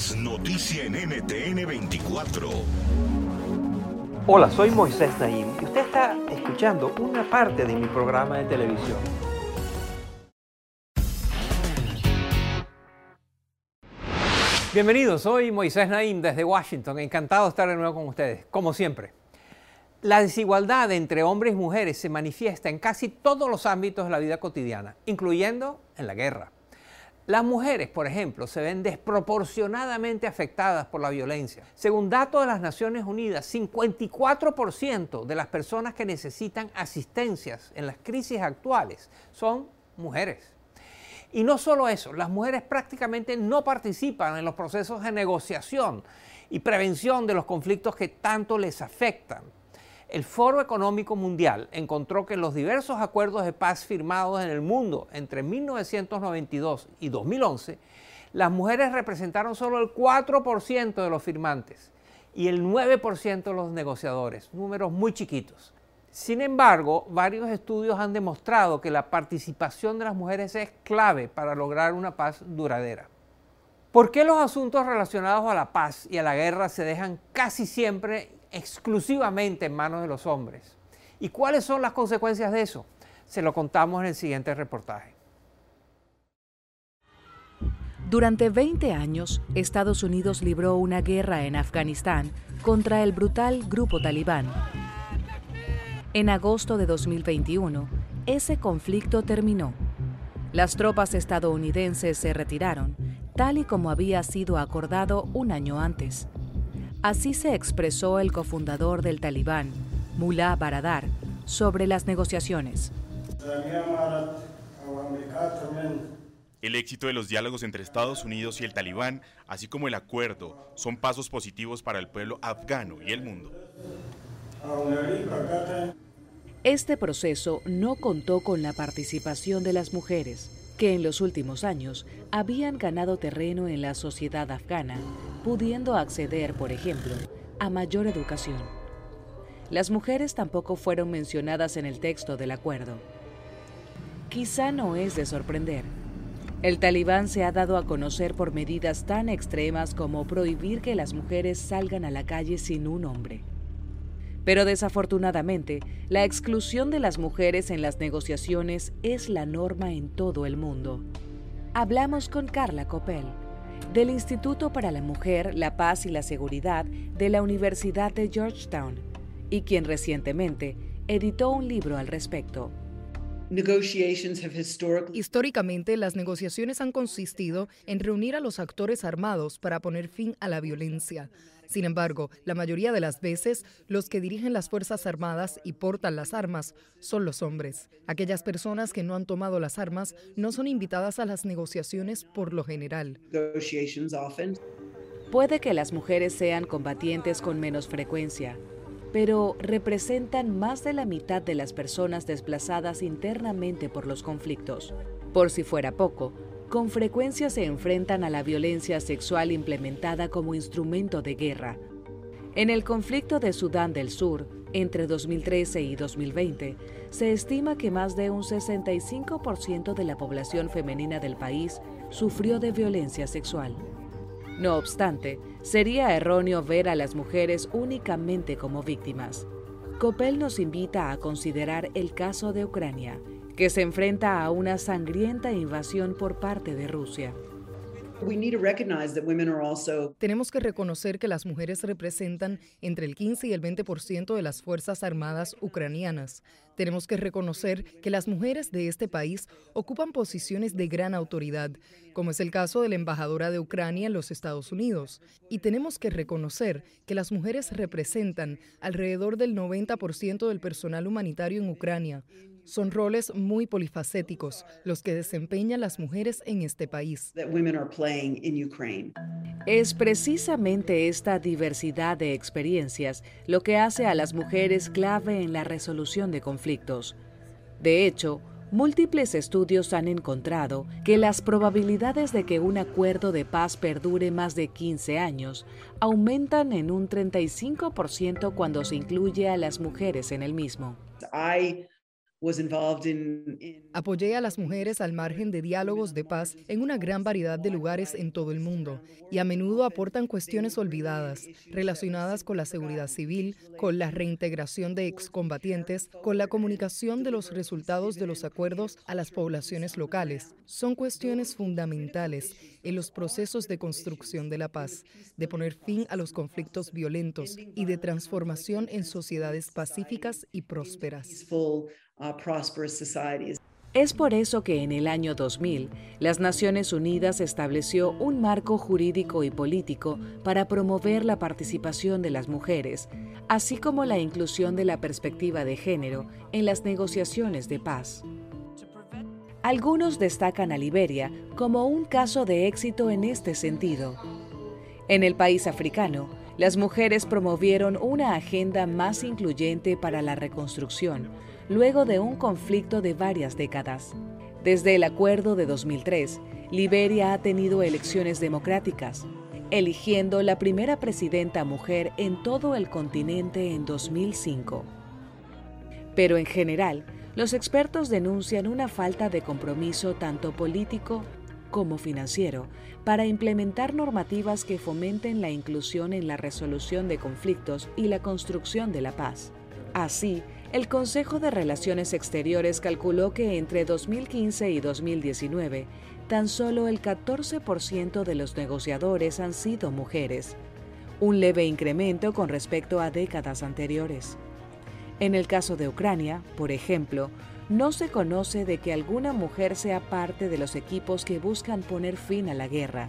Es noticia en NTN 24. Hola, soy Moisés Naim y usted está escuchando una parte de mi programa de televisión. Bienvenidos, soy Moisés Naim desde Washington. Encantado de estar de nuevo con ustedes, como siempre. La desigualdad entre hombres y mujeres se manifiesta en casi todos los ámbitos de la vida cotidiana, incluyendo en la guerra. Las mujeres, por ejemplo, se ven desproporcionadamente afectadas por la violencia. Según datos de las Naciones Unidas, 54% de las personas que necesitan asistencias en las crisis actuales son mujeres. Y no solo eso, las mujeres prácticamente no participan en los procesos de negociación y prevención de los conflictos que tanto les afectan. El Foro Económico Mundial encontró que en los diversos acuerdos de paz firmados en el mundo entre 1992 y 2011, las mujeres representaron solo el 4% de los firmantes y el 9% de los negociadores, números muy chiquitos. Sin embargo, varios estudios han demostrado que la participación de las mujeres es clave para lograr una paz duradera. ¿Por qué los asuntos relacionados a la paz y a la guerra se dejan casi siempre exclusivamente en manos de los hombres? ¿Y cuáles son las consecuencias de eso? Se lo contamos en el siguiente reportaje. Durante 20 años, Estados Unidos libró una guerra en Afganistán contra el brutal grupo talibán. En agosto de 2021, ese conflicto terminó. Las tropas estadounidenses se retiraron, tal y como había sido acordado un año antes. Así se expresó el cofundador del talibán, Mullah Baradar, sobre las negociaciones. El éxito de los diálogos entre Estados Unidos y el talibán, así como el acuerdo, son pasos positivos para el pueblo afgano y el mundo. Este proceso no contó con la participación de las mujeres, que en los últimos años habían ganado terreno en la sociedad afgana, pudiendo acceder, por ejemplo, a mayor educación. Las mujeres tampoco fueron mencionadas en el texto del acuerdo. Quizá no es de sorprender. El talibán se ha dado a conocer por medidas tan extremas como prohibir que las mujeres salgan a la calle sin un hombre. Pero desafortunadamente, la exclusión de las mujeres en las negociaciones es la norma en todo el mundo. Hablamos con Carla Copel, del Instituto para la Mujer, la Paz y la Seguridad de la Universidad de Georgetown, y quien recientemente editó un libro al respecto. Históricamente, las negociaciones han consistido en reunir a los actores armados para poner fin a la violencia. Sin embargo, la mayoría de las veces, los que dirigen las Fuerzas Armadas y portan las armas son los hombres. Aquellas personas que no han tomado las armas no son invitadas a las negociaciones por lo general. Puede que las mujeres sean combatientes con menos frecuencia, pero representan más de la mitad de las personas desplazadas internamente por los conflictos. Por si fuera poco, con frecuencia se enfrentan a la violencia sexual implementada como instrumento de guerra. En el conflicto de Sudán del Sur, entre 2013 y 2020, se estima que más de un 65% de la población femenina del país sufrió de violencia sexual. No obstante, sería erróneo ver a las mujeres únicamente como víctimas. Copel nos invita a considerar el caso de Ucrania, que se enfrenta a una sangrienta invasión por parte de Rusia. Tenemos que reconocer que las mujeres representan entre el 15 y el 20% de las Fuerzas Armadas ucranianas. Tenemos que reconocer que las mujeres de este país ocupan posiciones de gran autoridad, como es el caso de la embajadora de Ucrania en los Estados Unidos. Y tenemos que reconocer que las mujeres representan alrededor del 90% del personal humanitario en Ucrania. Son roles muy polifacéticos los que desempeñan las mujeres en este país. Es precisamente esta diversidad de experiencias lo que hace a las mujeres clave en la resolución de conflictos. De hecho, múltiples estudios han encontrado que las probabilidades de que un acuerdo de paz perdure más de 15 años aumentan en un 35% cuando se incluye a las mujeres en el mismo. Apoyé a las mujeres al margen de diálogos de paz en una gran variedad de lugares en todo el mundo y a menudo aportan cuestiones olvidadas relacionadas con la seguridad civil, con la reintegración de excombatientes, con la comunicación de los resultados de los acuerdos a las poblaciones locales. Son cuestiones fundamentales en los procesos de construcción de la paz, de poner fin a los conflictos violentos y de transformación en sociedades pacíficas y prósperas. Es por eso que en el año 2000 las Naciones Unidas estableció un marco jurídico y político para promover la participación de las mujeres, así como la inclusión de la perspectiva de género en las negociaciones de paz. Algunos destacan a Liberia como un caso de éxito en este sentido. En el país africano, las mujeres promovieron una agenda más incluyente para la reconstrucción, luego de un conflicto de varias décadas. Desde el acuerdo de 2003, Liberia ha tenido elecciones democráticas, eligiendo la primera presidenta mujer en todo el continente en 2005. Pero en general, los expertos denuncian una falta de compromiso tanto político como financiero para implementar normativas que fomenten la inclusión en la resolución de conflictos y la construcción de la paz. Así, el Consejo de Relaciones Exteriores calculó que entre 2015 y 2019, tan solo el 14% de los negociadores han sido mujeres, un leve incremento con respecto a décadas anteriores. En el caso de Ucrania, por ejemplo, no se conoce de que alguna mujer sea parte de los equipos que buscan poner fin a la guerra.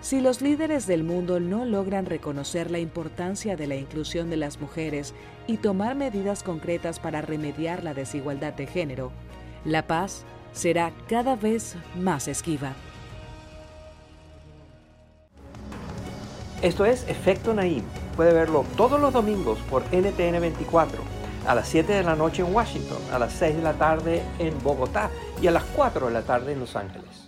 Si los líderes del mundo no logran reconocer la importancia de la inclusión de las mujeres y tomar medidas concretas para remediar la desigualdad de género, la paz será cada vez más esquiva. Esto es Efecto Naim. Puede verlo todos los domingos por NTN 24, a las 7 de la noche en Washington, a las 6 de la tarde en Bogotá y a las 4 de la tarde en Los Ángeles.